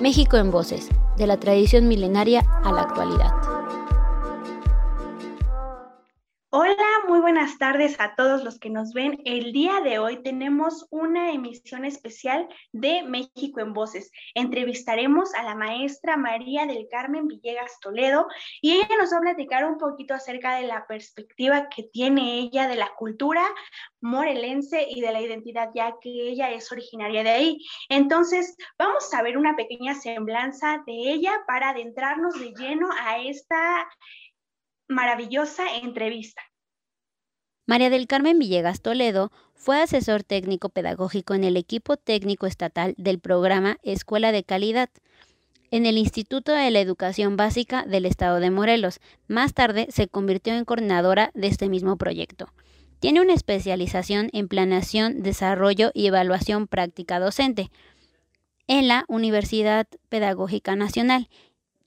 México en Voces, de la tradición milenaria a la actualidad. Tardes a todos los que nos ven. El día de hoy tenemos una emisión especial de México en Voces. Entrevistaremos a la maestra María del Carmen Villegas Toledo y ella nos va a platicar un poquito acerca de la perspectiva que tiene ella de la cultura morelense y de la identidad, ya que ella es originaria de ahí. Entonces, vamos a ver una pequeña semblanza de ella para adentrarnos de lleno a esta maravillosa entrevista. María del Carmen Villegas Toledo fue asesor técnico pedagógico en el equipo técnico estatal del programa Escuela de Calidad en el Instituto de la Educación Básica del Estado de Morelos. Más tarde se convirtió en coordinadora de este mismo proyecto. Tiene una especialización en planeación, desarrollo y evaluación práctica docente en la Universidad Pedagógica Nacional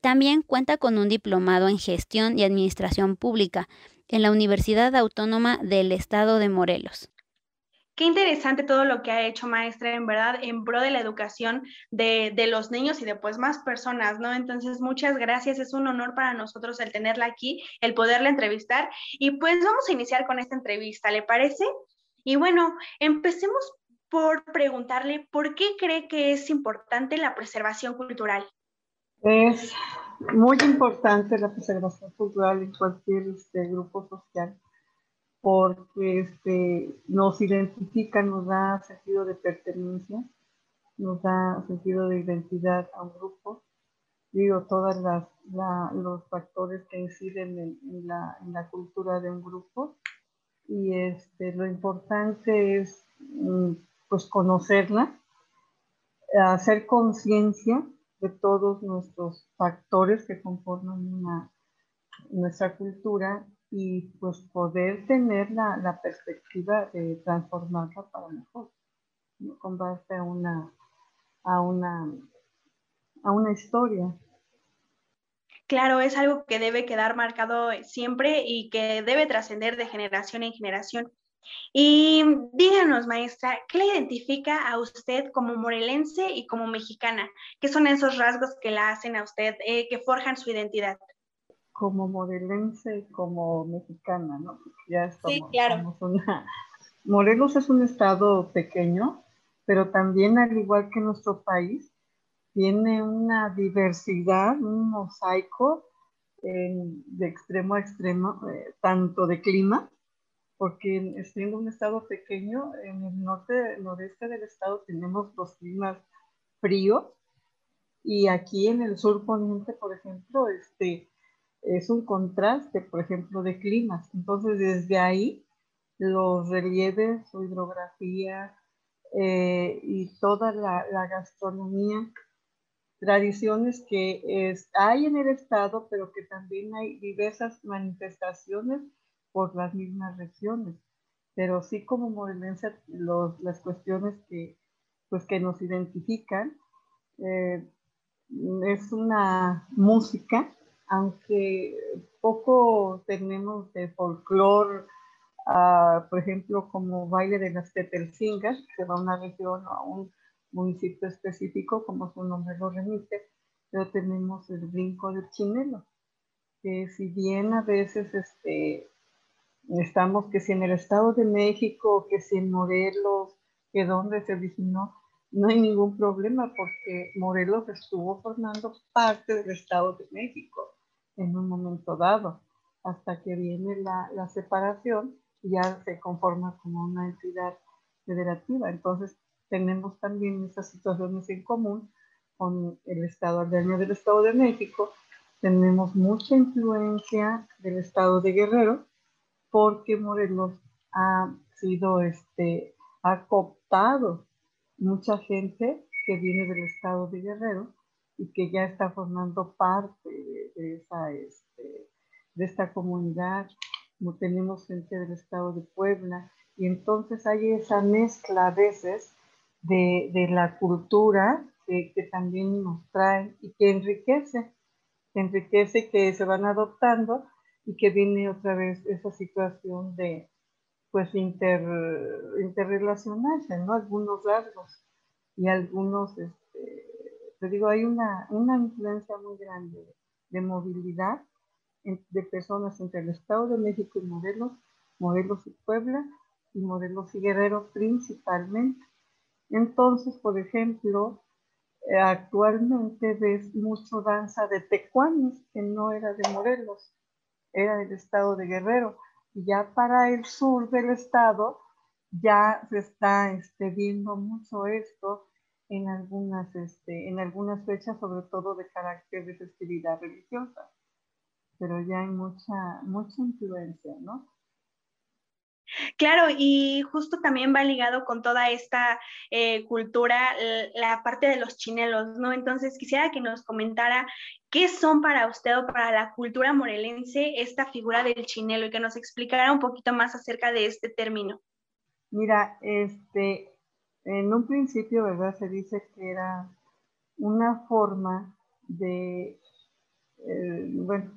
también cuenta con un diplomado en gestión y administración pública en la Universidad Autónoma del Estado de Morelos. Qué interesante todo lo que ha hecho maestra, en verdad, en pro de la educación de, los niños y de pues más personas, ¿no? Entonces, muchas gracias, es un honor para nosotros el tenerla aquí, el poderla entrevistar. Y pues vamos a iniciar con esta entrevista, ¿le parece? Y bueno, empecemos por preguntarle por qué cree que es importante la preservación cultural. Es muy importante la preservación cultural en cualquier este, grupo social porque este, nos identifica, nos da sentido de pertenencia, nos da sentido de identidad a un grupo. Digo, todos los factores que inciden en, la, en, la, cultura de un grupo. Y este, lo importante es mm, pues conocerla, hacer conciencia de todos nuestros factores que conforman nuestra cultura y pues poder tener la, perspectiva de transformarla para mejor, con base a una, a una, a una historia. Claro, es algo que debe quedar marcado siempre y que debe trascender de generación en generación. Y díganos, maestra, ¿qué le identifica a usted como morelense y como mexicana? ¿Qué son esos rasgos que la hacen a usted, eh, que forjan su identidad? Como morelense y como mexicana, ¿no? Ya sí, claro. Morelos es un estado pequeño, pero también, al igual que nuestro país, tiene una diversidad, un mosaico de extremo a extremo, eh, tanto de clima porque siendo un estado pequeño, en el norte, noreste del estado tenemos los climas fríos y aquí en el sur poniente, por ejemplo, este, es un contraste, por ejemplo, de climas. Entonces, desde ahí, los relieves, su hidrografía eh, y toda la, la, gastronomía, tradiciones que es, hay en el estado, pero que también hay diversas manifestaciones por las mismas regiones. Pero sí como morelense, las cuestiones que, pues, que nos identifican eh, es una música, aunque poco tenemos de folclore, ah, por ejemplo, como baile de las tetelcingas, que va a una región o a un municipio específico, como su nombre lo remite, pero tenemos el brinco del chinelo, que si bien a veces este, estamos que si en el Estado de México, que si en Morelos, que donde se originó, no hay ningún problema porque Morelos estuvo formando parte del Estado de México en un momento dado, hasta que viene la, la separación y ya se conforma como una entidad federativa. Entonces tenemos también esas situaciones en común con el Estado del Estado de México. Tenemos mucha influencia del Estado de Guerrero, porque Morelos ha sido, este, ha cooptado mucha gente que viene del estado de Guerrero y que ya está formando parte de, esa, este, de esta comunidad. Como tenemos gente del estado de Puebla y entonces hay esa mezcla a veces de, de la cultura que, también nos trae y que enriquece, que enriquece que se van adoptando y que viene otra vez esa situación de pues inter, interrelacionarse, ¿no? Algunos rasgos y algunos este, te digo, hay una, una influencia muy grande de movilidad de personas entre el Estado de México y Morelos, Morelos y Puebla, y Morelos y Guerrero principalmente. Entonces, por ejemplo, eh, actualmente ves mucho danza de tecuanes, que no era de Morelos, era del estado de Guerrero. Y ya para el sur del estado ya se está este, viendo mucho esto en algunas, este, en algunas fechas, sobre todo de carácter de festividad religiosa. Pero ya hay mucha, mucha influencia, ¿no? Claro, y justo también va ligado con toda esta eh, cultura la parte de los chinelos, ¿no? Entonces quisiera que nos comentara qué son para usted o para la cultura morelense esta figura del chinelo y que nos explicara un poquito más acerca de este término. Mira, este, en un principio, ¿verdad? Se dice que era una forma de eh, bueno,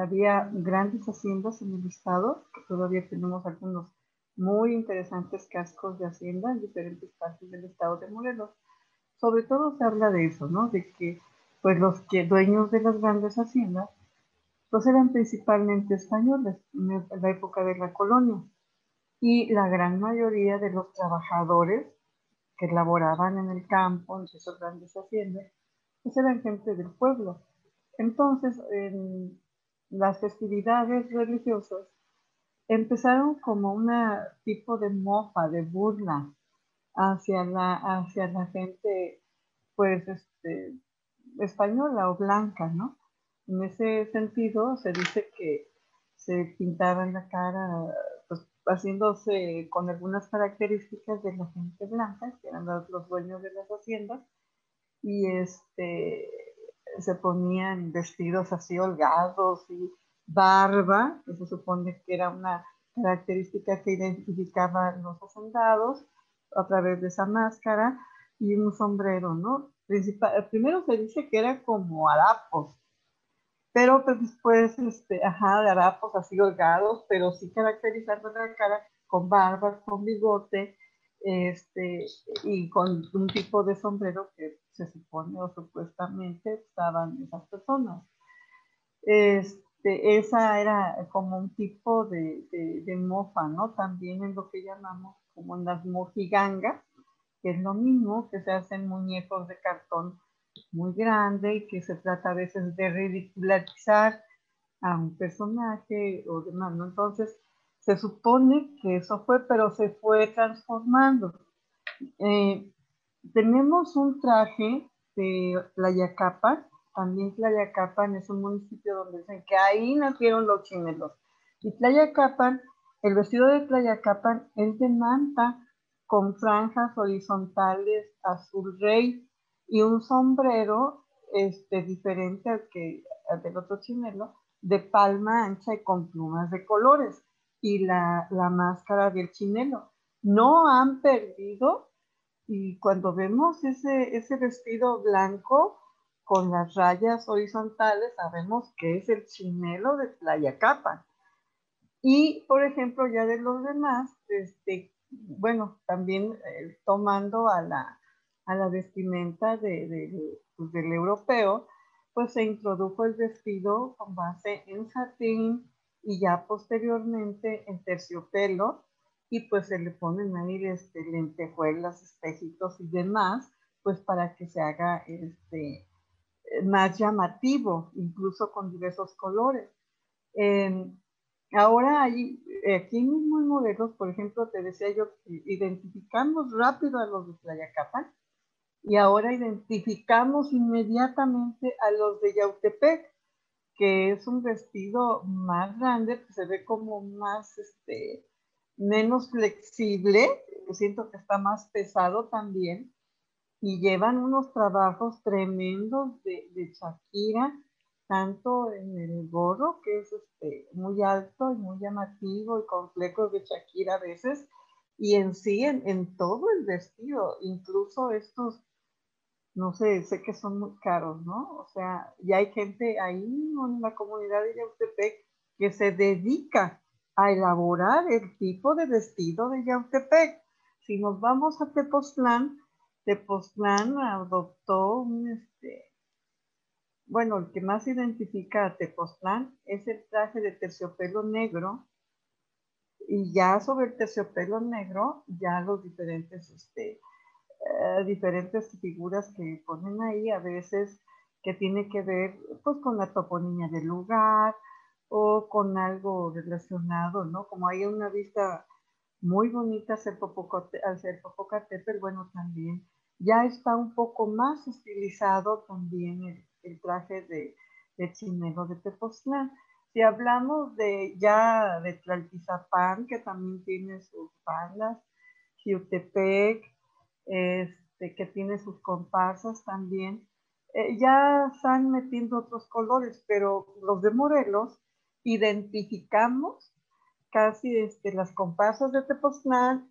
había grandes haciendas en el estado, que todavía tenemos algunos muy interesantes cascos de hacienda en diferentes partes del estado de Morelos. Sobre todo se habla de eso, ¿no? De que pues los que dueños de las grandes haciendas pues eran principalmente españoles en la época de la colonia y la gran mayoría de los trabajadores que laboraban en el campo, en esas grandes haciendas, pues eran gente del pueblo entonces, en las festividades religiosas empezaron como un tipo de mofa, de burla hacia la, hacia la gente, pues, este, española o blanca, ¿no? En ese sentido, se dice que se pintaban la cara, pues, haciéndose con algunas características de la gente blanca, que eran los, los dueños de las haciendas, y este, se ponían vestidos así holgados y barba, que se supone que era una característica que identificaba a los hacendados a través de esa máscara y un sombrero, ¿no? Principal, primero se dice que era como harapos, pero pues después, este, ajá, de harapos así holgados, pero sí caracterizando la cara con barba, con bigote, este, y con un tipo de sombrero que se supone o supuestamente usaban esas personas. Este, esa era como un tipo de, de, mofa, ¿no? También en lo que llamamos como las mojigangas, que es lo mismo, que se hacen muñecos de cartón muy grande y que se trata a veces de ridicularizar a un personaje o demás, ¿no? Entonces, se supone que eso fue, pero se fue transformando. Eh, tenemos un traje de Tlayacapan, también Tlayacapan es un municipio donde dicen que ahí nacieron los chinelos. Y Tlayacapan, el vestido de Tlayacapan es de manta con franjas horizontales azul rey y un sombrero este, diferente al, que, al del otro chinelo, de palma ancha y con plumas de colores y la, máscara del chinelo. No han perdido y cuando vemos ese, ese vestido blanco con las rayas horizontales, sabemos que es el chinelo de Playa Capa. Y, por ejemplo, ya de los demás, este, bueno, también eh, tomando a la, a la vestimenta de, pues, del europeo, pues se introdujo el vestido con base en satín, y ya posteriormente en terciopelo y pues se le ponen ahí este, lentejuelas, espejitos y demás, pues para que se haga este, más llamativo, incluso con diversos colores. Em, ahora hay, aquí mismo en modelos, por ejemplo, te decía yo, identificamos rápido a los de Tlayacapan y ahora identificamos inmediatamente a los de Yautepec que es un vestido más grande, que se ve como más, este, menos flexible, siento que está más pesado también, y llevan unos trabajos tremendos de, de Shakira, tanto en el gorro, que es este, muy alto y muy llamativo y con flecos de Shakira a veces, y en sí, en todo el vestido, incluso estos no sé, sé que son muy caros, ¿no? O sea, ya hay gente ahí en la comunidad de Yautepec que se dedica a elaborar el tipo de vestido de Yautepec. Si nos vamos a Tepoztlán, Tepoztlán adoptó un, este, bueno, el que más identifica a Tepoztlán es el traje de terciopelo negro y ya sobre el terciopelo negro, ya los diferentes, este, eh, diferentes figuras que ponen ahí, a veces que tiene que ver pues con la toponimia del lugar o con algo relacionado, ¿no? Como hay una vista muy bonita hacia Popocatépetl, bueno, también ya está un poco más estilizado también el, traje de, de de Tepoztlán. Si hablamos de ya de Tlaltizapán, que también tiene sus bandas, Jiutepec, este, que tiene sus comparsas también, eh, ya están metiendo otros colores, pero los de Morelos identificamos casi este, las comparsas de Tepoztlán,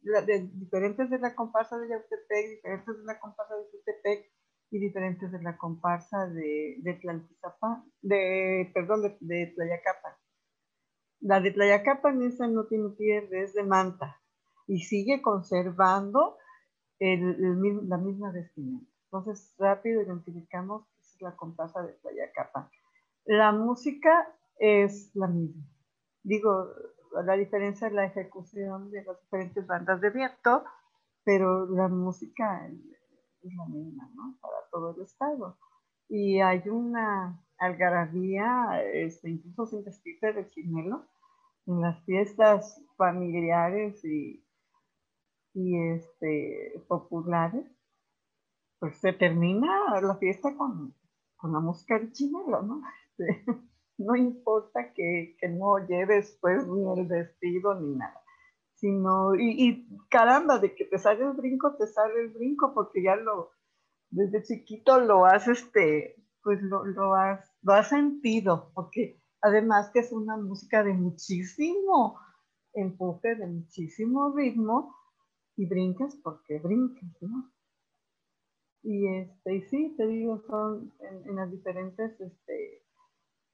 diferentes de la comparsa de Yautepec, diferentes de la comparsa de Jutepec y diferentes de la comparsa de, de de, perdón, de, de Tlayacapan. La de Tlayacapan esa no tiene pierde, es de manta y sigue conservando la misma vestimenta. Entonces, rápido identificamos que es la comparsa de Tlayacapan. La música es la misma. Digo, la diferencia es la ejecución de las diferentes bandas de viento, pero la música es la misma, ¿no? Para todo el estado. Y hay una algarabía, este, incluso sin vestirse de chinelo, en las fiestas familiares y, y este, populares, pues se termina la fiesta con, con la música de chinelo, ¿no? Este, no importa que, que, no lleves pues ni el vestido ni nada, sino, y, y, caramba, de que te sale el brinco, te sale el brinco, porque ya lo, desde chiquito lo has, este, pues lo, lo, has, lo has sentido, porque además que es una música de muchísimo empuje, de muchísimo ritmo, y brincas porque brincas, ¿no? Y, este, y sí, te digo, son en, las diferentes este,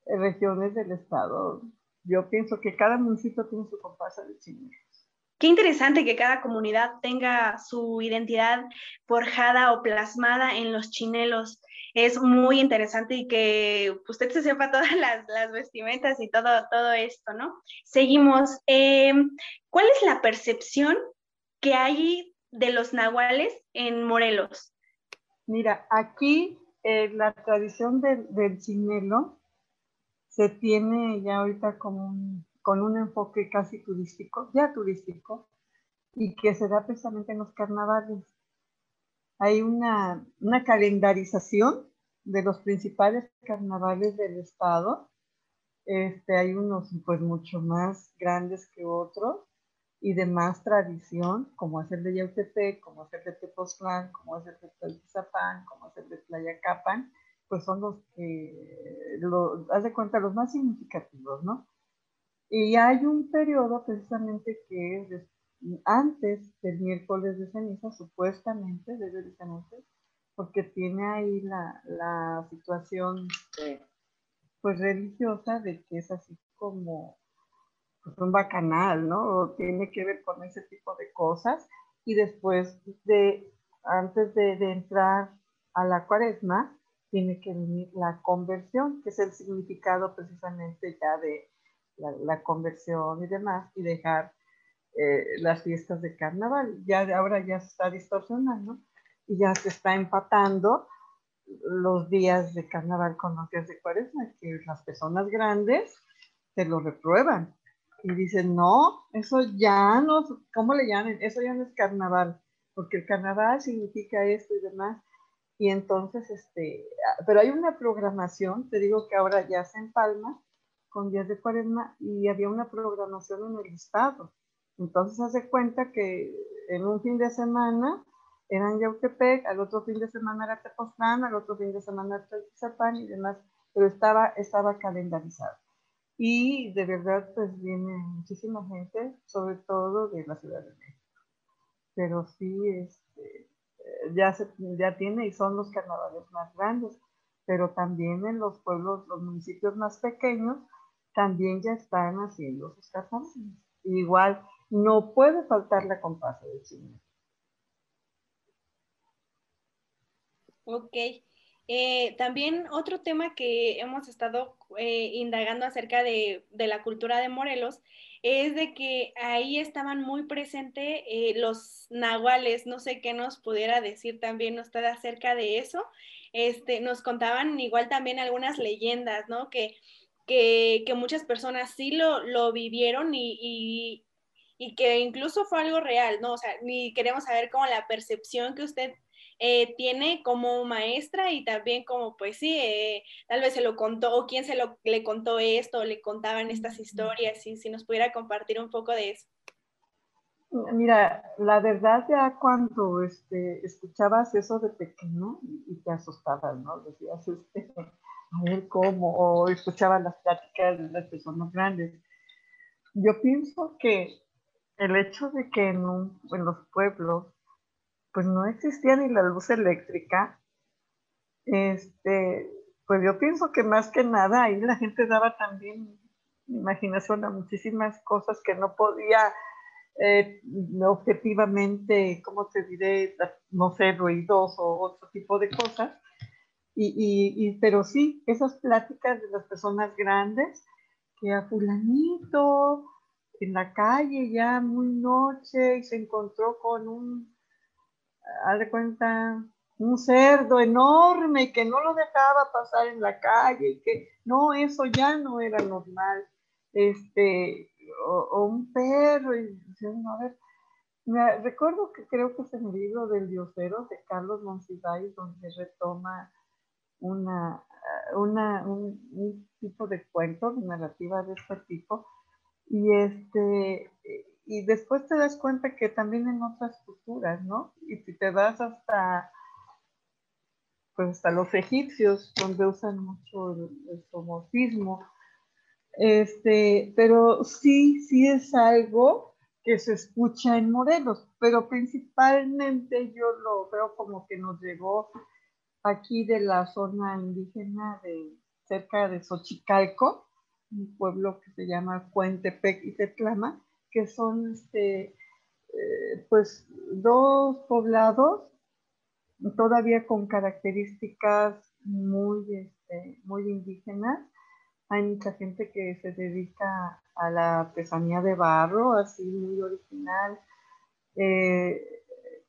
regiones del estado. Yo pienso que cada municipio tiene su comparsa de chinelos. Qué interesante que cada comunidad tenga su identidad forjada o plasmada en los chinelos. Es muy interesante y que usted se sepa todas las, las vestimentas y todo, todo esto, ¿no? Seguimos. Em, ¿Cuál es la percepción que hay de los nahuales en Morelos? Mira, aquí eh, la tradición del, chinelo se tiene ya ahorita con un enfoque casi turístico, ya turístico, y que se da precisamente en los carnavales. Hay una, una calendarización de los principales carnavales del estado. Este, hay unos pues mucho más grandes que otros y de más tradición, como es el de Yautepec, como es el de Tepoztlán, como es el de Tlaltizapán, como es el de Tlayacapan, pues son los que, lo, haz de cuenta, los más significativos, ¿no? Y hay un periodo precisamente que es antes del miércoles de ceniza, supuestamente debe de antes, porque tiene ahí la, la situación pues religiosa de que es así como pues, un bacanal, ¿no? tiene que ver con ese tipo de cosas. Y después de, antes de, entrar a la cuaresma, tiene que venir la conversión, que es el significado precisamente ya de la, conversión y demás, y dejar eh, las fiestas de carnaval. Ya ahora ya se está distorsionando y ya se está empatando los días de carnaval con los días de cuaresma, que las personas grandes se lo reprueban y dicen, no, eso ya no, ¿cómo le llaman? Eso ya no es carnaval, porque el carnaval significa esto y demás. Y entonces, este, pero hay una programación, te digo que ahora ya se empalma con días de cuaresma y había una programación en el estado. Entonces hace cuenta que en un fin de semana eran Yautepec, al otro fin de semana era Tepoztlán, al otro fin de semana era Tepoztlán y demás, pero estaba, estaba calendarizado. Y de verdad, pues viene muchísima gente, sobre todo de la Ciudad de México. Pero sí, este, ya, se, ya tiene y son los carnavales más grandes, pero también en los pueblos, los municipios más pequeños, también ya están haciendo sus carnavales. Igual, no puede faltar la comparsa de Chile. Ok. Eh, también otro tema que hemos estado eh, indagando acerca de, la cultura de Morelos es de que ahí estaban muy presentes eh, los nahuales. No sé qué nos pudiera decir también usted acerca de eso. Este, nos contaban igual también algunas leyendas, ¿no? Que, que, muchas personas sí lo, lo vivieron y, y, que incluso fue algo real, ¿no? O sea, ni queremos saber cómo la percepción que usted eh, tiene como maestra y también como, pues sí, eh, tal vez se lo contó o quién se lo, le contó esto, o le contaban estas historias, y si nos pudiera compartir un poco de eso. Mira, la verdad ya cuando este, escuchabas eso de pequeño y te asustabas, ¿no? Decías, este, a ver cómo, o escuchabas las pláticas de las personas grandes. Yo pienso que el hecho de que en, en los pueblos pues no existía ni la luz eléctrica. Este, pues yo pienso que más que nada ahí la gente daba también imaginación a muchísimas cosas que no podía eh, objetivamente, ¿cómo te diré? No sé, ruidos o otro tipo de cosas. Y, y, pero sí, esas pláticas de las personas grandes, que a fulanito en la calle ya muy noche y se encontró con un haz de cuenta, un cerdo enorme que no lo dejaba pasar en la calle, y que no, eso ya no era normal. Este, o, un perro, y a ver, me, recuerdo que creo que es en el libro del diosero de Carlos Monsiváis donde retoma una, una, un, tipo de cuento, de narrativa de este tipo, y este, y después te das cuenta que también en otras culturas, ¿no? Y si te vas hasta, pues hasta los egipcios, donde usan mucho el, el este, pero sí, sí es algo que se escucha en Morelos, pero principalmente yo lo veo como que nos llegó aquí de la zona indígena de cerca de Xochicalco, un pueblo que se llama Cuentepec y Tetlama, que son este, eh, pues dos poblados todavía con características muy, este, muy indígenas. Hay mucha gente que se dedica a la artesanía de barro, así muy original. Eh,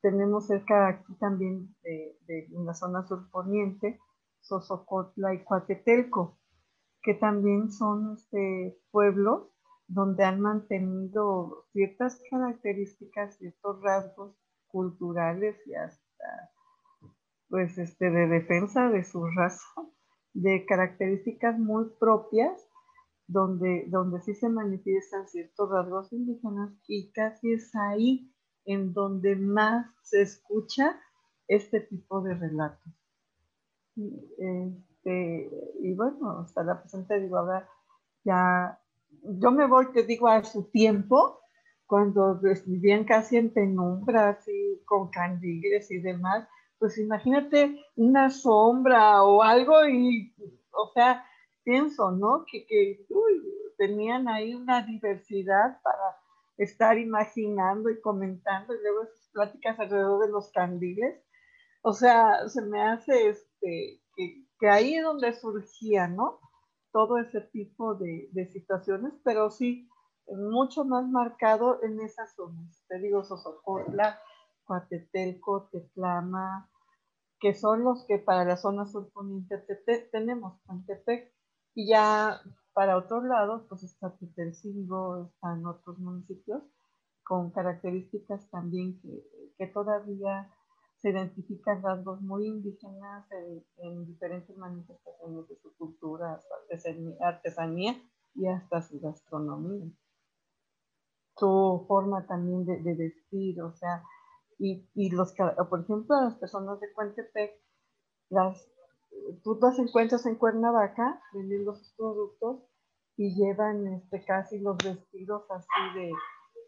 tenemos cerca aquí también de, en la zona surponiente, Sosocotla y Coatetelco, que también son este, pueblos donde han mantenido ciertas características, ciertos rasgos culturales y hasta pues este de defensa de su raza, de características muy propias, donde, donde sí se manifiestan ciertos rasgos indígenas y casi es ahí en donde más se escucha este tipo de relatos. Este, y bueno, hasta la presente digo, ahora ya yo me voy, te digo, a su tiempo, cuando vivían casi en penumbra, así con candiles y demás, pues imagínate una sombra o algo y, o sea, pienso, ¿no? Que, que tenían ahí una diversidad para estar imaginando y comentando y luego esas pláticas alrededor de los candiles. O sea, se me hace este, que, que ahí es donde surgía, ¿no? Todo ese tipo de, situaciones, pero sí mucho más marcado en esas zonas. Te digo, Sosocotla, Coatetelco, Tetlama, que son los que para la zona surponiente tenemos, Pantepec, y ya para otros lados, pues está Tetelcingo, están otros municipios con características también que, que todavía se identifican rasgos muy indígenas en, diferentes manifestaciones de su cultura, su artesanía, y hasta su gastronomía. Su forma también de, vestir, o sea, y, y, los, por ejemplo, las personas de Cuentepec, tú las encuentras en Cuernavaca vendiendo sus productos y llevan este, casi los vestidos así de,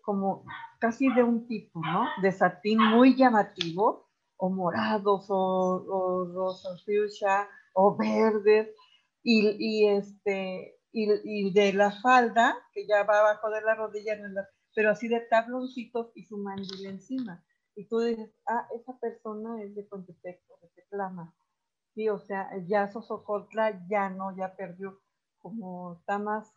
como casi de un tipo, ¿no? De satín muy llamativo, o morados o, o rosas fuchsia o verdes y, este y, de la falda que ya va abajo de la rodilla pero así de tabloncitos y su mandil encima y tú dices, ah, esa persona es de Contepec o de Teclama. Sí, o sea, ya Sosocotla ya no, ya perdió, como está más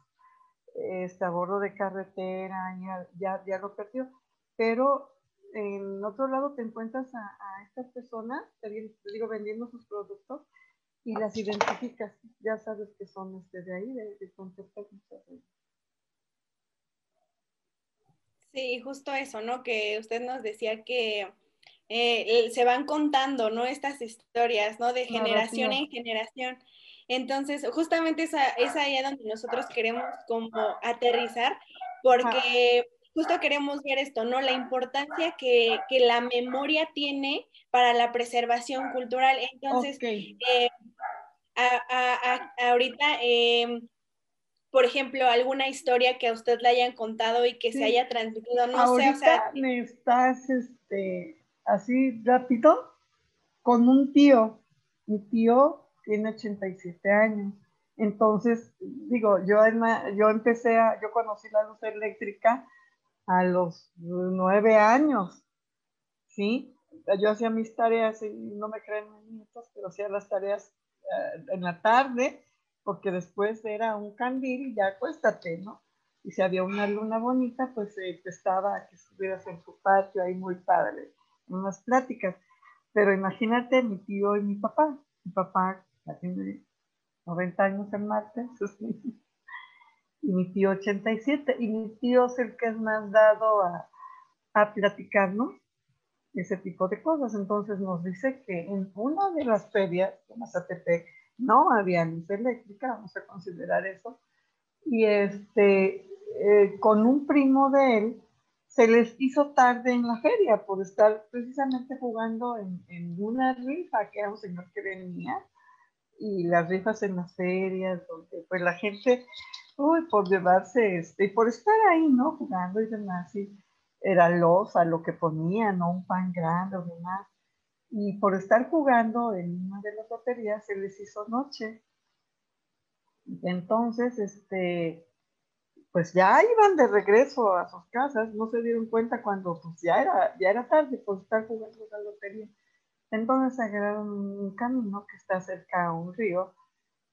este, a bordo de carretera, ya, ya, ya lo perdió. Pero en otro lado te encuentras a, estas personas, te digo, vendiendo sus productos y las identificas, ya sabes que son este, de ahí, de, de. Sí, justo eso, ¿no? Que usted nos decía que eh, se van contando, ¿no? Estas historias, ¿no? De generación en generación. Entonces, justamente esa, es ahí donde nosotros queremos como aterrizar, porque justo queremos ver esto, ¿no? La importancia que, la memoria tiene para la preservación cultural. Entonces, eh, ahorita, em, por ejemplo, alguna historia que a usted le hayan contado y que se haya transmitido, no sé, o sea... me estás, este, así rápido, con un tío. Mi tío tiene 87 años. Entonces, digo, yo, yo empecé a, yo conocí la luz eléctrica a los nueve años, ¿sí? Yo hacía mis tareas, y no me creen minutos, pero hacía las tareas eh, en la tarde, porque después era un candil y ya acuéstate, ¿no? Y si había una luna bonita, pues eh, estaba que estuvieras en su patio ahí muy padre, en unas pláticas. Pero imagínate mi tío y mi papá. Mi papá tiene 90 años en martes, y mi tío 87, y mi tío es el que es más dado a, a platicarnos ese tipo de cosas. Entonces nos dice que en una de las ferias de Mazatepec no había luz eléctrica, vamos a considerar eso, y este, eh, con un primo de él, se les hizo tarde en la feria por estar precisamente jugando en, en una rifa que era un señor que venía y las rifas en las ferias, donde pues la gente, uy, por llevarse, este, y por estar ahí, ¿no? Jugando y demás, y era losa lo que ponían, ¿no? Un pan grande o demás. Y por estar jugando en una de las loterías se les hizo noche. Entonces, este, pues ya iban de regreso a sus casas, no se dieron cuenta cuando pues ya era, ya era tarde por estar jugando la lotería. Entonces agarraron un camino que está cerca a un río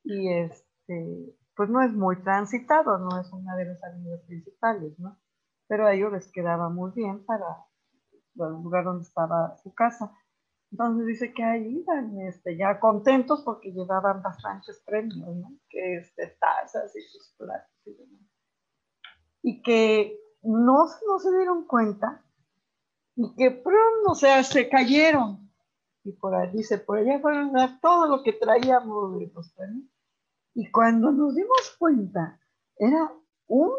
y este, pues no es muy transitado, no es una de las avenidas principales, ¿no? Pero a ellos les quedaba muy bien para el lugar donde estaba su casa. Entonces dice que ahí iban este, ya contentos porque llevaban bastantes premios, ¿no? Que este, tazas y sus platos y demás. Y que no, no se dieron cuenta y que pronto, o sea, se cayeron y por ahí dice, por allá fueron a todo lo que traíamos de los Y cuando nos dimos cuenta, era un,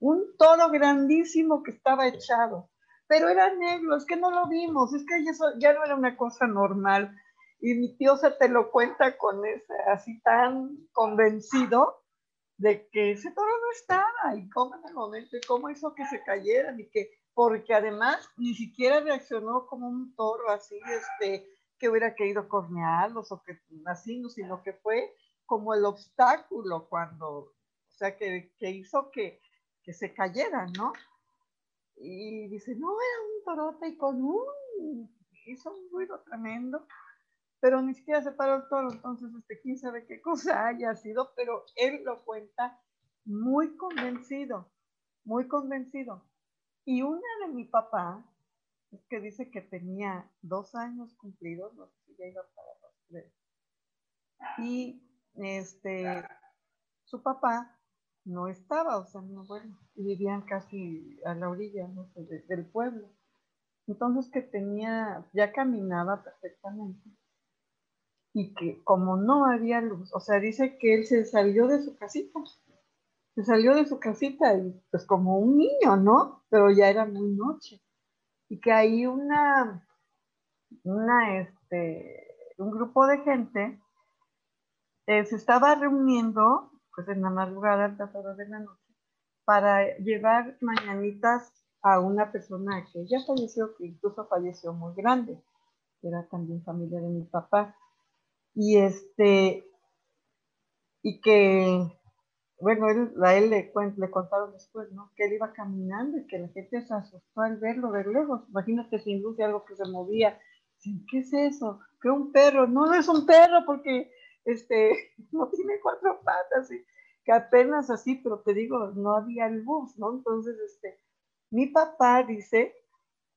un toro grandísimo que estaba echado, pero era negro, es que no lo vimos, es que eso ya no era una cosa normal. Y mi tío se te lo cuenta con ese, así tan convencido de que ese toro no estaba y cómo en el momento, y cómo hizo que se cayeran y que porque además ni siquiera reaccionó como un toro así, este, que hubiera querido cornearlos o que así, sino que fue como el obstáculo cuando, o sea, que, que hizo que, que, se cayeran, ¿no? Y dice, no, era un torote y con un, hizo un ruido tremendo, pero ni siquiera se paró el toro, entonces, este, quién sabe qué cosa haya sido, pero él lo cuenta muy convencido, muy convencido. Y una de mi papá, es que dice que tenía dos años cumplidos, no iba. Y este, su papá no estaba, o sea, no, bueno, vivían casi a la orilla ¿no? del pueblo. Entonces que tenía, ya caminaba perfectamente. Y que como no había luz, o sea, dice que él se salió de su casita se salió de su casita y pues como un niño, ¿no? Pero ya era muy noche. Y que ahí una, una, este, un grupo de gente eh, se estaba reuniendo, pues en la madrugada, altas horas de la noche, para llevar mañanitas a una persona que ya falleció, que incluso falleció muy grande, que era también familia de mi papá. Y este, y que bueno, él, a él le, le contaron después, ¿no? Que él iba caminando y que la gente se asustó al verlo de lejos. Imagínate sin luz y algo que se movía. ¿Qué es eso? ¿Qué un perro? No, no es un perro porque este, no tiene cuatro patas. Y que apenas así, pero te digo, no había luz, ¿no? Entonces, este, mi papá dice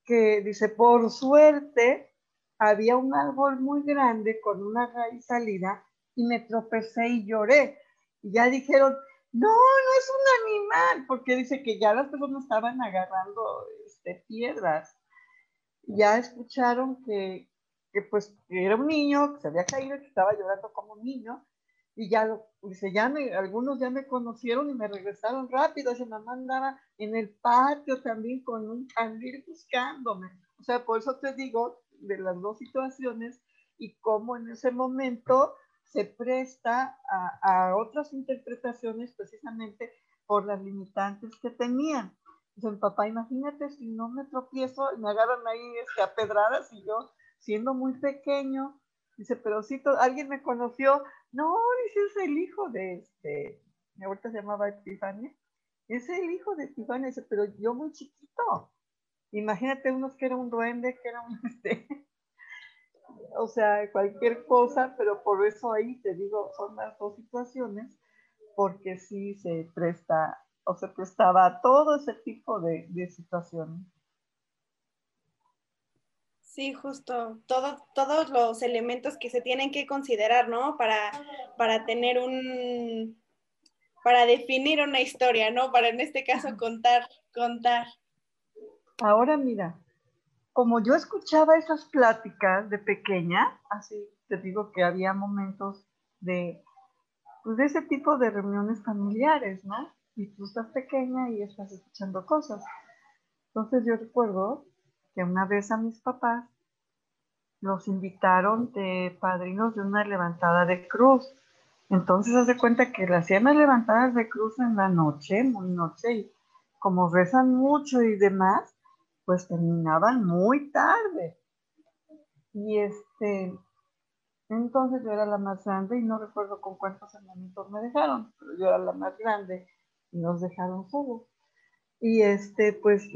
que, dice, por suerte, había un árbol muy grande con una raíz salida y me tropecé y lloré. Y ya dijeron, no, no es un animal, porque dice que ya las personas estaban agarrando este, piedras. Ya escucharon que, que pues era un niño, que se había caído, que estaba llorando como un niño, y ya lo, dice, ya algunos ya me conocieron y me regresaron rápido, esa mamá andaba en el patio también con un candil buscándome. O sea, por eso te digo de las dos situaciones y cómo en ese momento se presta a, otras interpretaciones precisamente por las limitantes que tenían. Dice, papá, imagínate si no me tropiezo me agarran ahí este, a pedradas y yo siendo muy pequeño, dice, pero si alguien me conoció, no, dice, es el hijo de este, mi abuelita se llamaba Epifania, es el hijo de Epifania, dice, pero yo muy chiquito. Imagínate unos que era un duende, que era un, este, o sea, cualquier cosa, pero por eso ahí te digo, son las dos situaciones, porque sí se presta o se prestaba todo ese tipo de, de situaciones. Sí, justo, todo, todos los elementos que se tienen que considerar, ¿no? Para, para tener un, para definir una historia, ¿no? Para en este caso contar, contar. Ahora mira, como yo escuchaba esas pláticas de pequeña, así te digo que había momentos de, pues de ese tipo de reuniones familiares, ¿no? Y tú estás pequeña y estás escuchando cosas. Entonces yo recuerdo que una vez a mis papás los invitaron de padrinos de una levantada de cruz. Entonces hace cuenta que le hacían levantadas de cruz en la noche, muy noche, y como rezan mucho y demás, pues terminaban muy tarde. Y este, entonces yo era la más grande y no recuerdo con cuántos hermanitos me dejaron, pero yo era la más grande y nos dejaron solos. Y este, pues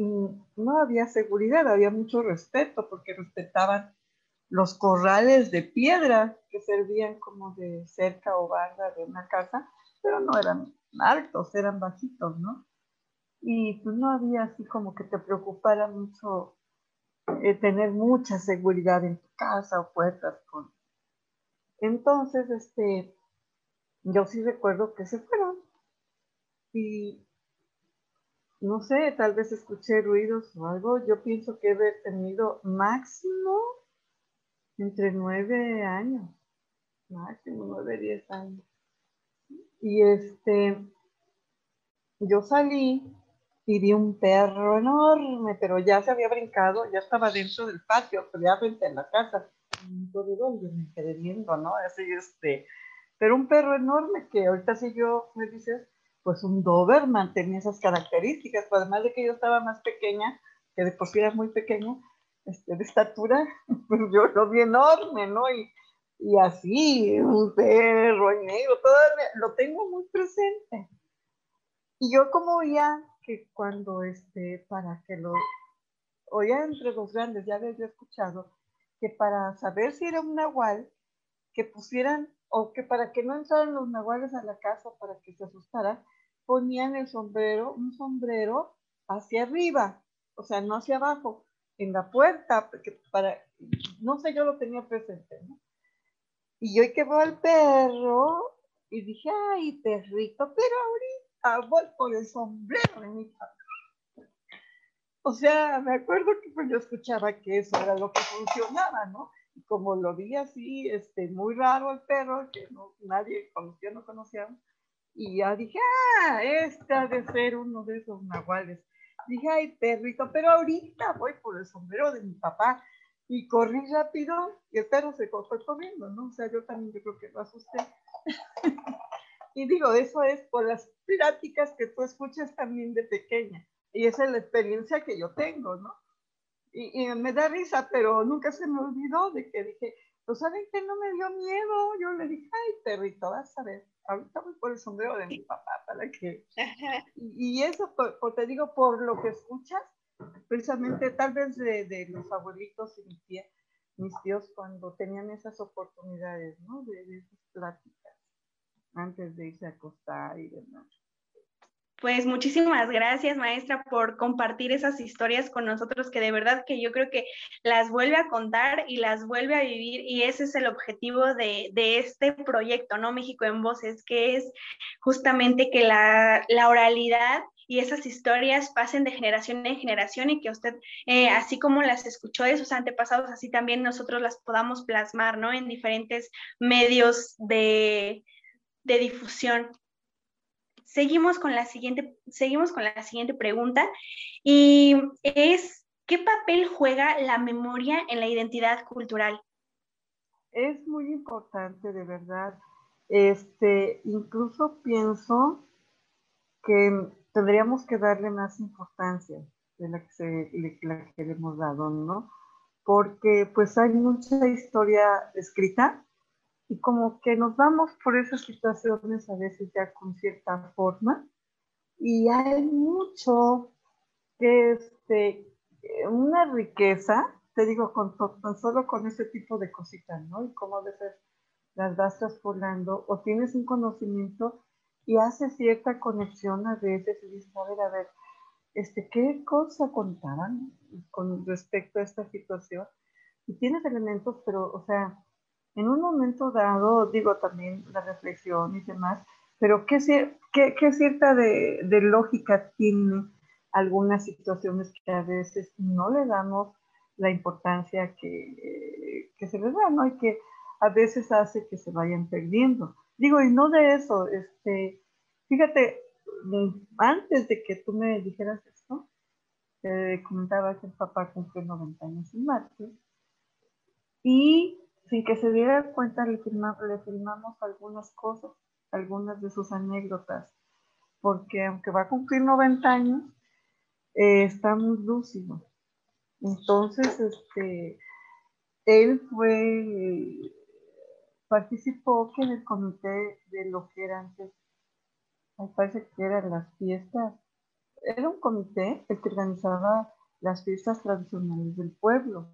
no había seguridad, había mucho respeto porque respetaban los corrales de piedra que servían como de cerca o barra de una casa, pero no eran altos, eran bajitos, ¿no? Y pues no había así como que te preocupara mucho eh, tener mucha seguridad en tu casa o puertas con... Entonces, este, yo sí recuerdo que se fueron y no sé, tal vez escuché ruidos o algo. Yo pienso que he tenido máximo entre nueve años, máximo nueve, diez años. Y este, yo salí y vi un perro enorme, pero ya se había brincado, ya estaba dentro del patio, ya frente a la casa. ¿De dónde me quedé viendo, no? Así, este, pero un perro enorme que ahorita si yo me dices, pues un Doberman tenía esas características, pues además de que yo estaba más pequeña, que de por sí era muy pequeña, este, de estatura, pues yo lo vi enorme, ¿no? Y, y así, un perro y negro, todavía lo tengo muy presente. Y yo como oía que cuando, este, para que lo, oía entre los grandes, ya había escuchado, que para saber si era un nahual, que pusieran, o que para que no entraran los nahuales a la casa para que se asustara, ponían el sombrero, un sombrero hacia arriba, o sea, no hacia abajo, en la puerta, porque para, no sé, yo lo tenía presente. Y yo que veo al perro y dije, ay, perrito, pero ahorita voy por el sombrero de mi papá. O sea, me acuerdo que pues yo escuchaba que eso era lo que funcionaba, ¿no? Y como lo vi así, este, muy raro el perro, que no, nadie conocía, no conocía, y ya dije, ah, este ha de ser uno de esos nahuales. Dije, ay, perrito, pero ahorita voy por el sombrero de mi papá. Y corrí rápido y el perro se fue comiendo, ¿no? O sea, yo también yo creo que lo asusté. y digo, eso es por las pláticas que tú escuchas también de pequeña. Y esa es la experiencia que yo tengo, ¿no? Y, y, me da risa, pero nunca se me olvidó de que dije, pues saben que no me dio miedo. Yo le dije, ay, perrito, vas a ver, ahorita voy por el sombrero de mi papá para que... Y, eso, te digo, por lo que escuchas, precisamente tal vez de, los abuelitos y mis tíos, mis tíos cuando tenían esas oportunidades, ¿no? De, de esas pláticas antes de irse a acostar y demás. Pues muchísimas gracias, maestra, por compartir esas historias con nosotros, que de verdad que yo creo que las vuelve a contar y las vuelve a vivir, y ese es el objetivo de, este proyecto, ¿no? México en Voces, que es justamente que la, oralidad y esas historias pasen de generación en generación y que usted, eh, así como las escuchó de sus antepasados, así también nosotros las podamos plasmar, ¿no? En diferentes medios de, de difusión. Seguimos con la siguiente, seguimos con la siguiente pregunta y es, ¿qué papel juega la memoria en la identidad cultural? Es muy importante, de verdad. Este, incluso pienso que tendríamos que darle más importancia de la que, la que le hemos dado, ¿no? Porque pues hay mucha historia escrita y como que nos vamos por esas situaciones a veces ya con cierta forma y hay mucho que este, una riqueza, te digo, con, con solo con ese tipo de cositas, ¿no? Y cómo a veces las vas transformando o tienes un conocimiento y haces cierta conexión a veces y dices, a ver, a ver, este, ¿qué cosa contaban con respecto a esta situación? Y tienes elementos, pero, o sea, en un momento dado, digo también la reflexión y demás, pero ¿qué, qué, qué cierta de, de, lógica tiene algunas situaciones que a veces no le damos la importancia que, que se les da, ¿no? Y que a veces hace que se vayan perdiendo. Digo, y no de eso, este, fíjate, antes de que tú me dijeras esto, te comentaba que el papá cumple 90 años en marzo, y sin que se diera cuenta, le, le filmamos algunas cosas, algunas de sus anécdotas, porque aunque va a cumplir 90 años, eh, está muy lúcido. Entonces, este, él fue, participó en el comité de lo que era antes, me parece que eran las fiestas, era un comité el que organizaba las fiestas tradicionales del pueblo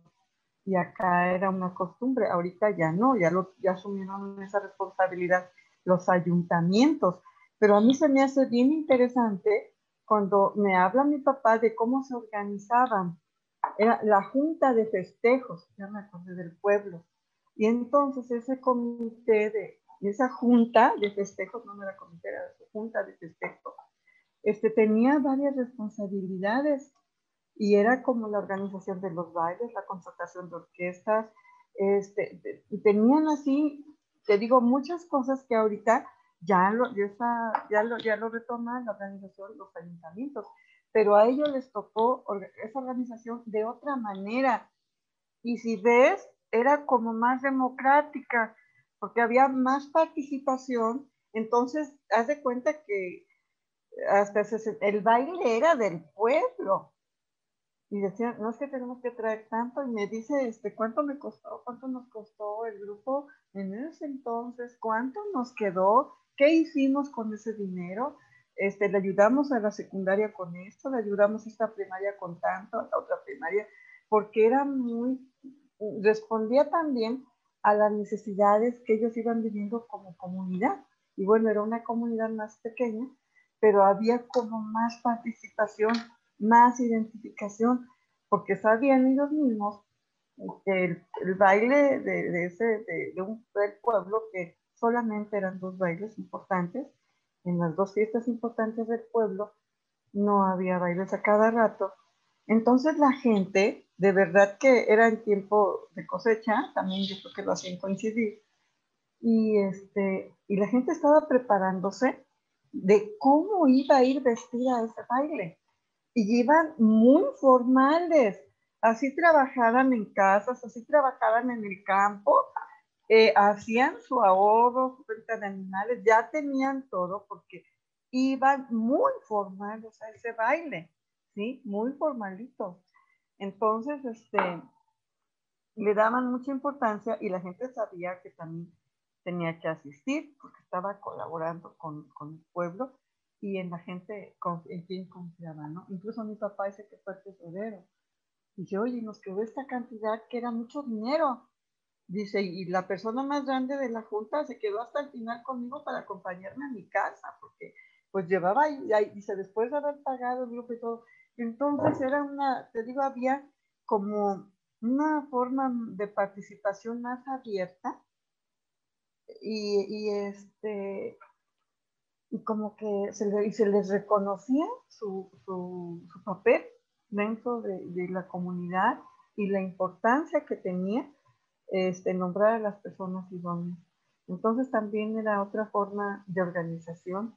y acá era una costumbre, ahorita ya no, ya, lo, ya asumieron esa responsabilidad los ayuntamientos, pero a mí se me hace bien interesante cuando me habla mi papá de cómo se organizaban. Era la junta de festejos, ya me acordé del pueblo. Y entonces ese comité de, esa junta de festejos, no era comité, era junta de festejos, este, tenía varias responsabilidades y era como la organización de los bailes, la contratación de orquestas, este, tenían así, te digo, muchas cosas que ahorita ya lo, ya, ya lo, ya lo retoman la organización, los ayuntamientos, pero a ellos les tocó esa organización de otra manera. Y si ves, era como más democrática, porque había más participación, entonces haz de cuenta que hasta el baile era del pueblo, y decía, no es que tenemos que traer tanto, y me dice, este, ¿cuánto me costó? ¿Cuánto nos costó el grupo en ese entonces? ¿Cuánto nos quedó? ¿Qué hicimos con ese dinero? Este, le ayudamos a la secundaria con esto, le ayudamos a esta primaria con tanto, a la otra primaria, porque era muy, respondía también a las necesidades que ellos iban viviendo como comunidad. Y bueno, era una comunidad más pequeña, pero había como más participación más identificación, porque sabían ellos mismos que el, baile de, ese, de, un del pueblo, que solamente eran dos bailes importantes, en las dos fiestas importantes del pueblo, no había bailes a cada rato. Entonces la gente, de verdad que era en tiempo de cosecha, también yo creo que lo hacían coincidir, y, este, y la gente estaba preparándose de cómo iba a ir vestida ese baile y iban muy formales. Así trabajaban en casas, así trabajaban en el campo, eh, hacían su ahorro, su venta de animales, ya tenían todo porque iban muy formales a ese baile, ¿sí? Muy formalitos. Entonces, este, le daban mucha importancia y la gente sabía que también tenía que asistir porque estaba colaborando con, con el pueblo y en la gente en quien confiaba, ¿no? Incluso mi papá dice que fue tesorero. Dice, oye, nos quedó esta cantidad que era mucho dinero. Dice, y la persona más grande de la junta se quedó hasta el final conmigo para acompañarme a mi casa, porque pues llevaba, y, dice, después de haber pagado el grupo y todo, entonces era una, te digo, había como una forma de participación más abierta y este, y como que se, se les reconocía su, su, su papel dentro de, de, la comunidad y la importancia que tenía este, nombrar a las personas idóneas. Entonces también era otra forma de organización.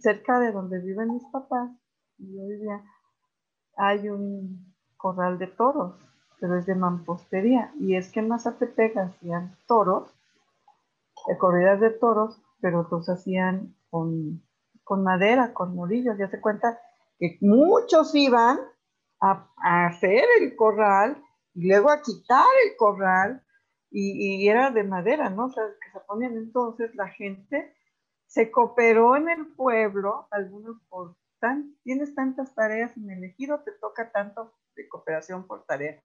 cerca de donde viven mis papás, yo vivía, hay un corral de toros, pero es de mampostería. Y es que en Mazatepec hacían toros, eh, corridas de toros, pero los hacían con, con madera, con morillos. Ya se cuenta que muchos iban a, a, hacer el corral y luego a quitar el corral y, y, era de madera, ¿no? O sea, que se ponían entonces la gente se cooperó en el pueblo, algunos por tan, tienes tantas tareas en el ejido, te toca tanto de cooperación por tarea.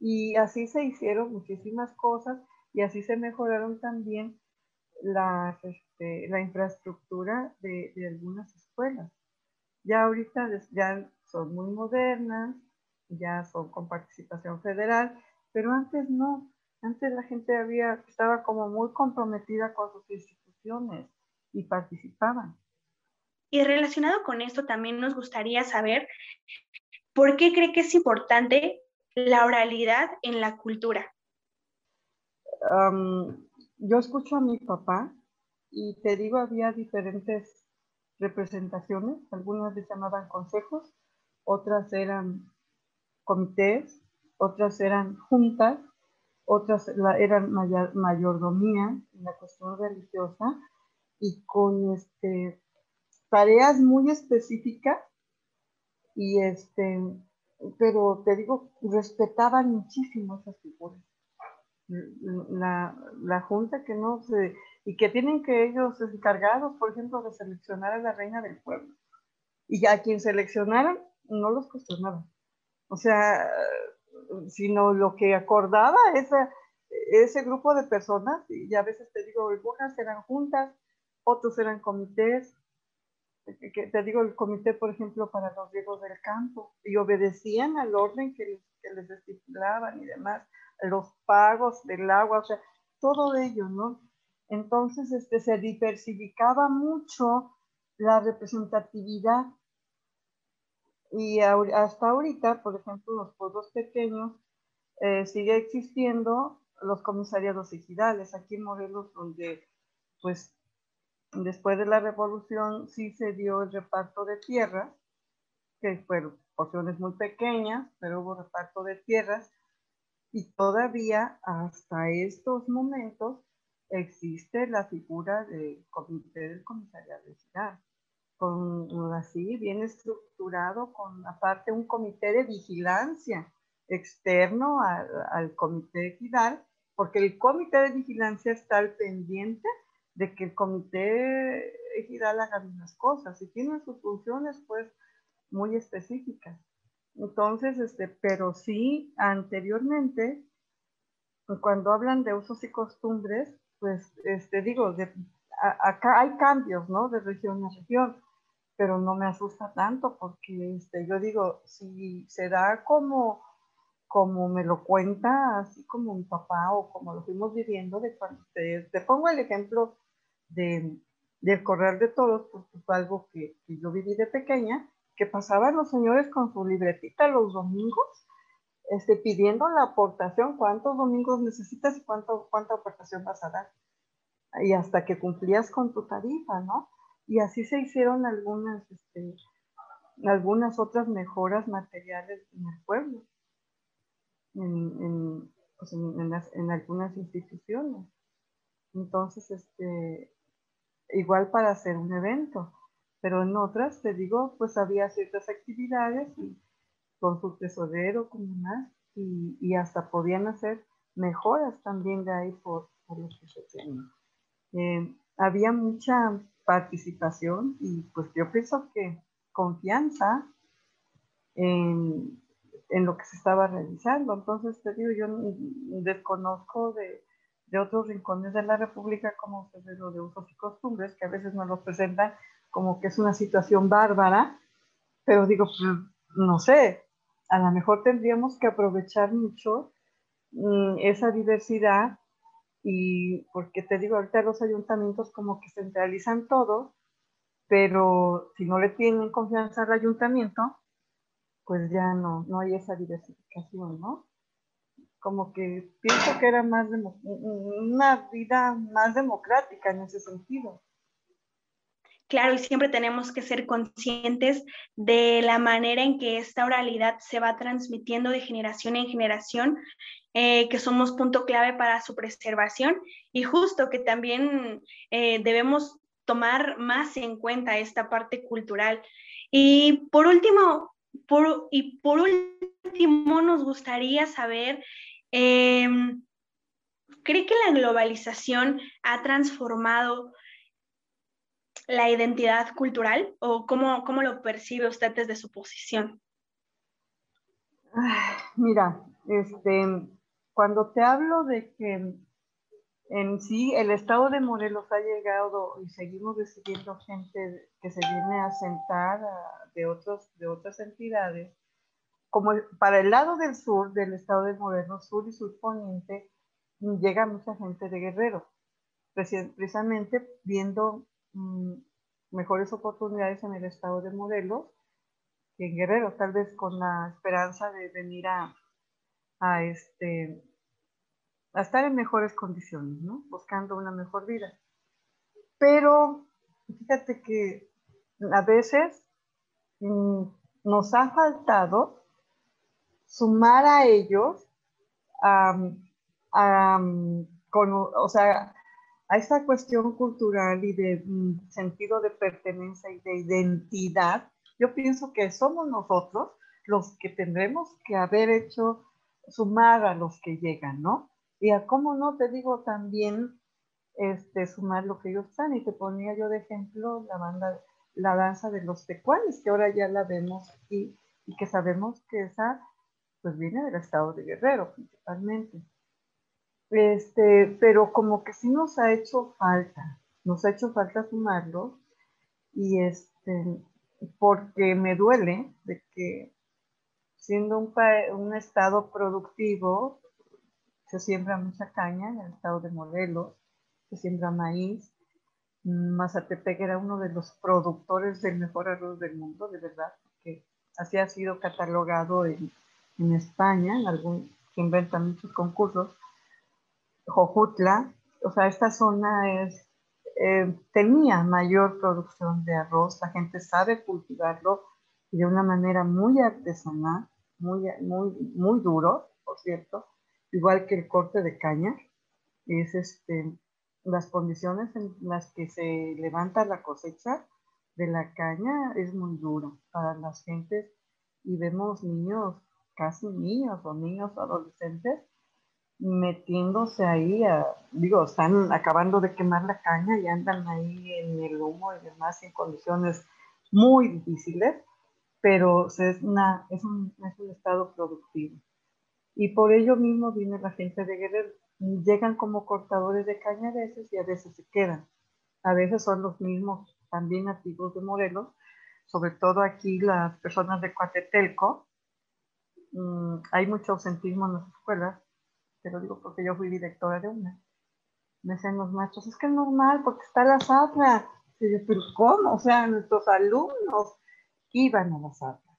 Y así se hicieron muchísimas cosas y así se mejoraron también las, este, la infraestructura de, de, algunas escuelas. Ya ahorita ya son muy modernas, ya son con participación federal, pero antes no. Antes la gente había, estaba como muy comprometida con sus instituciones y participaban. Y relacionado con esto, también nos gustaría saber por qué cree que es importante la oralidad en la cultura. Um, yo escucho a mi papá y te digo, había diferentes representaciones, algunas les llamaban consejos, otras eran comités, otras eran juntas, otras eran mayordomía en la cuestión religiosa y con este, tareas muy específicas y este, pero te digo, respetaban muchísimo esas figuras la, la, junta que no se, y que tienen que ellos encargados, por ejemplo, de seleccionar a la reina del pueblo. Y a quien seleccionaran, no los cuestionaban. O sea, sino lo que acordaba esa, ese grupo de personas, y a veces te digo, algunas eran juntas, otros eran comités, que te digo, el comité, por ejemplo, para los riegos del campo, y obedecían al orden que, que les estipulaban y demás los pagos del agua, o sea, todo ello, ¿no? Entonces, este, se diversificaba mucho la representatividad y hasta ahorita, por ejemplo, los pueblos pequeños, eh, sigue existiendo los comisariados ejidales. Aquí en Morelos, donde, pues, después de la revolución sí se dio el reparto de tierras, que fueron porciones muy pequeñas, pero hubo reparto de tierras, y todavía hasta estos momentos existe la figura del comité del comisariado de ciudad, con así bien estructurado, con aparte un comité de vigilancia externo al, comité equidad, porque el comité de vigilancia está al pendiente de que el comité ejidal haga las cosas y tiene sus funciones pues muy específicas. Entonces, este, pero sí, anteriormente, cuando hablan de usos y costumbres, pues, este, digo, de, acá hay cambios, ¿no? De región a región, pero no me asusta tanto porque, este, yo digo, si se da como, como me lo cuenta, así como mi papá o como lo fuimos viviendo, de cuando te, pongo el ejemplo de, del correr de todos, porque fue algo que, que yo viví de pequeña, que pasaban los señores con su libretita los domingos, este, pidiendo la aportación, cuántos domingos necesitas y cuánto, cuánta aportación vas a dar. Y hasta que cumplías con tu tarifa, ¿no? Y así se hicieron algunas, este, algunas otras mejoras materiales en el pueblo, en, en, pues en, algunas instituciones. Entonces, este, igual para hacer un evento pero en otras, te digo, pues había ciertas actividades y con su tesorero comunal y, hasta podían hacer mejoras también de ahí por, por lo que se tenía. Eh, había mucha participación y pues yo pienso que confianza en, en lo que se estaba realizando. Entonces, te digo, yo desconozco de, de otros rincones de la República como lo de usos y costumbres, que a veces nos los presentan como que es una situación bárbara, pero digo, pues, no sé, a lo mejor tendríamos que aprovechar mucho mm, esa diversidad y porque te digo, ahorita los ayuntamientos como que centralizan todo, pero si no le tienen confianza al ayuntamiento, pues ya no, no hay esa diversificación, ¿no? Como que pienso que era más una vida más democrática en ese sentido. Claro, y siempre tenemos que ser conscientes de la manera en que esta oralidad se va transmitiendo de generación en generación, eh, que somos punto clave para su preservación y justo que también eh, debemos tomar más en cuenta esta parte cultural. Y por último, y por último, nos gustaría saber, em, ¿cree que la globalización ha transformado la identidad cultural o cómo, cómo lo percibe usted desde su posición? Mira, este, cuando te hablo de que en sí el estado de Morelos ha llegado y seguimos recibiendo gente que se viene a sentar de, otros, de otras entidades, como para el lado del sur del estado de Morelos, sur y sur poniente, llega mucha gente de Guerrero, precisamente viendo mejores oportunidades en el estado de Morelos que en Guerrero, tal vez con la esperanza de venir a, este, estar en mejores condiciones, buscando una mejor vida. Pero fíjate que a veces mm, nos ha faltado sumar a ellos, con, o sea, a esa cuestión cultural y de mm, sentido de pertenencia y de identidad, yo pienso que somos nosotros los que tendremos que haber hecho sumar a los que llegan, ¿no? Y a cómo no, te digo también este, sumar lo que ellos están. Y te ponía yo de ejemplo la banda, la danza de los tecuanes, que ahora ya la vemos aquí y que sabemos que esa pues viene del estado de Guerrero principalmente. Este, pero como que sí nos ha hecho falta, nos ha hecho falta sumarlo y este, porque me duele de que siendo un, un estado productivo, se siembra mucha caña en el estado de Morelos, se siembra maíz. Mazatepec era uno de los productores del mejor arroz del mundo, de verdad, porque así ha sido catalogado en, en España, en algún, que inventa muchos concursos Jojutla, o sea, esta zona es, eh, tenía mayor producción de arroz, la gente sabe cultivarlo de una manera muy artesanal, muy, muy, muy duro, por cierto, igual que el corte de caña, es este, las condiciones en las que se levanta la cosecha de la caña es muy duro para las gentes y vemos niños, casi niños o niños adolescentes metiéndose ahí, digo, están acabando de quemar la caña y andan ahí en el humo y demás en condiciones muy difíciles, pero es, una, es, un, es un estado productivo. Y por ello mismo viene la gente de Guerrero. Llegan como cortadores de caña a veces y a veces se quedan. A veces son los mismos también nativos de Morelos, sobre todo aquí las personas de Coatetelco. Mm, hay mucho ausentismo en las escuelas te lo digo porque yo fui directora de una. Me decían los machos, es que es normal porque está la zafra. Y yo, pero ¿cómo? O sea, nuestros alumnos iban a la zafra.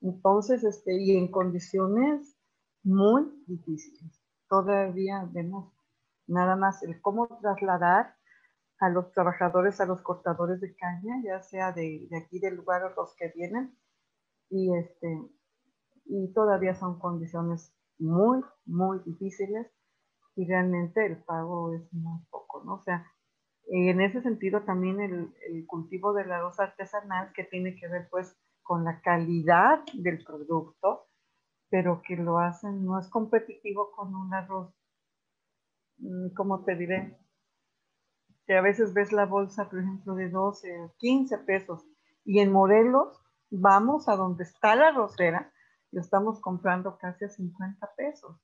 Entonces, este, y en condiciones muy difíciles. Todavía vemos nada más el cómo trasladar a los trabajadores, a los cortadores de caña, ya sea de, de aquí del lugar o los que vienen, y, este, y todavía son condiciones muy, muy difíciles y realmente el pago es muy poco, ¿no? O sea, en ese sentido también el, el cultivo del arroz artesanal que tiene que ver pues con la calidad del producto, pero que lo hacen, no es competitivo con un arroz, mm, ¿cómo te diré? Que a veces ves la bolsa, por ejemplo, de 12, 15 pesos, y en Morelos vamos a donde está la arrocera, estamos comprando casi a 50 pesos.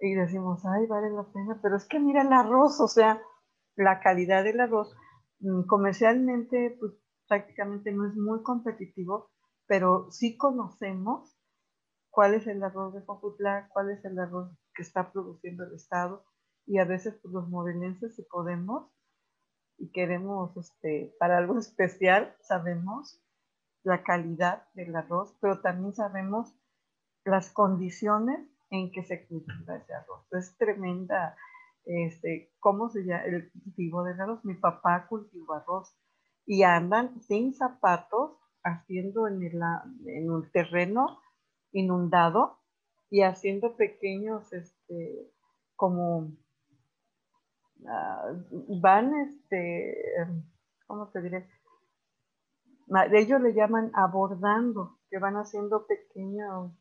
Y decimos, ay, vale la pena, pero es que mira el arroz, o sea, la calidad del arroz mm, comercialmente, pues prácticamente no es muy competitivo, pero sí conocemos cuál es el arroz de Focutla, cuál es el arroz que está produciendo el Estado, y a veces pues, los morelenses, si podemos y queremos este, para algo especial, sabemos la calidad del arroz, pero también sabemos las condiciones en que se cultiva ese arroz. Es tremenda, este, ¿cómo se llama? El cultivo del arroz. Mi papá cultivó arroz y andan sin zapatos haciendo en el, en un terreno inundado y haciendo pequeños, este, como, ah, van, este, ¿cómo te diré? Ellos le llaman abordando, que van haciendo pequeños,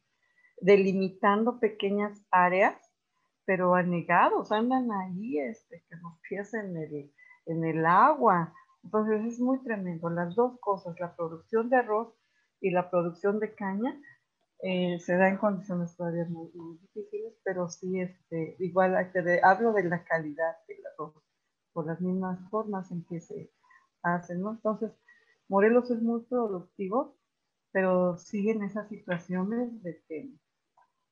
delimitando pequeñas áreas, pero anegados, andan ahí, este, que los pies en el, en el agua. Entonces es muy tremendo. Las dos cosas, la producción de arroz y la producción de caña, eh, se da en condiciones todavía muy, difíciles, pero sí, este, igual hablo de la calidad del arroz, por las mismas formas en que se hacen, ¿no? Entonces, Morelos es muy productivo, pero siguen esas situaciones de que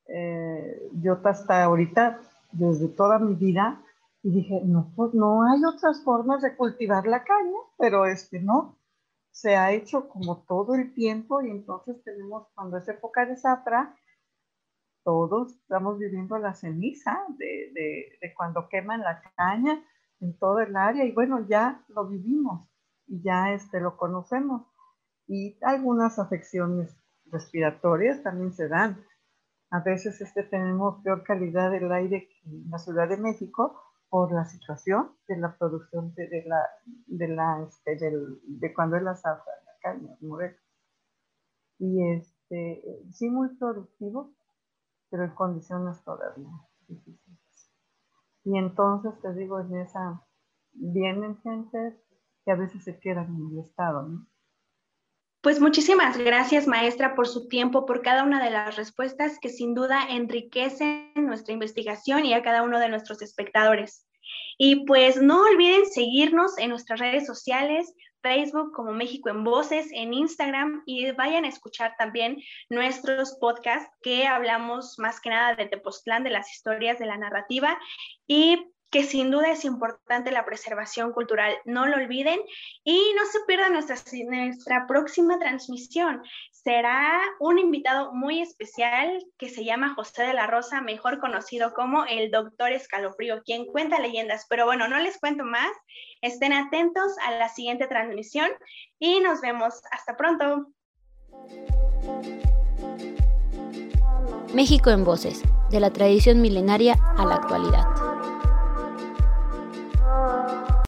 eh, yo hasta ahorita, desde toda mi vida, y dije, no, pues no hay otras formas de cultivar la caña, pero este no, se ha hecho como todo el tiempo y entonces tenemos, cuando es época de zafra, todos estamos viviendo la ceniza de, de cuando queman la caña en todo el área y bueno, ya lo vivimos y ya este, lo conocemos. Y algunas afecciones respiratorias también se dan. A veces este, tenemos peor calidad del aire que en la Ciudad de México por la situación de la producción de, la, de, la, este, de cuando es la zafra, la caña, Y este, sí muy productivo, pero en condiciones todavía difíciles. Y entonces te digo, en esa, vienen gente que a veces se quedan en el estado. Pues muchísimas gracias, maestra, por su tiempo, por cada una de las respuestas que sin duda enriquecen nuestra investigación y a cada uno de nuestros espectadores. Y pues no olviden seguirnos en nuestras redes sociales, Facebook como México en Voces, en Instagram y vayan a escuchar también nuestros podcasts que hablamos más que nada de Tepoztlán, de las historias de la narrativa y que sin duda es importante la preservación cultural. No lo olviden y no se pierdan nuestra, nuestra próxima transmisión. Será un invitado muy especial que se llama José de la Rosa, mejor conocido como el Doctor Escalofrío, quien cuenta leyendas. Pero bueno, no les cuento más. Estén atentos a la siguiente transmisión y nos vemos. Hasta pronto. México en Voces, de la tradición milenaria a la actualidad.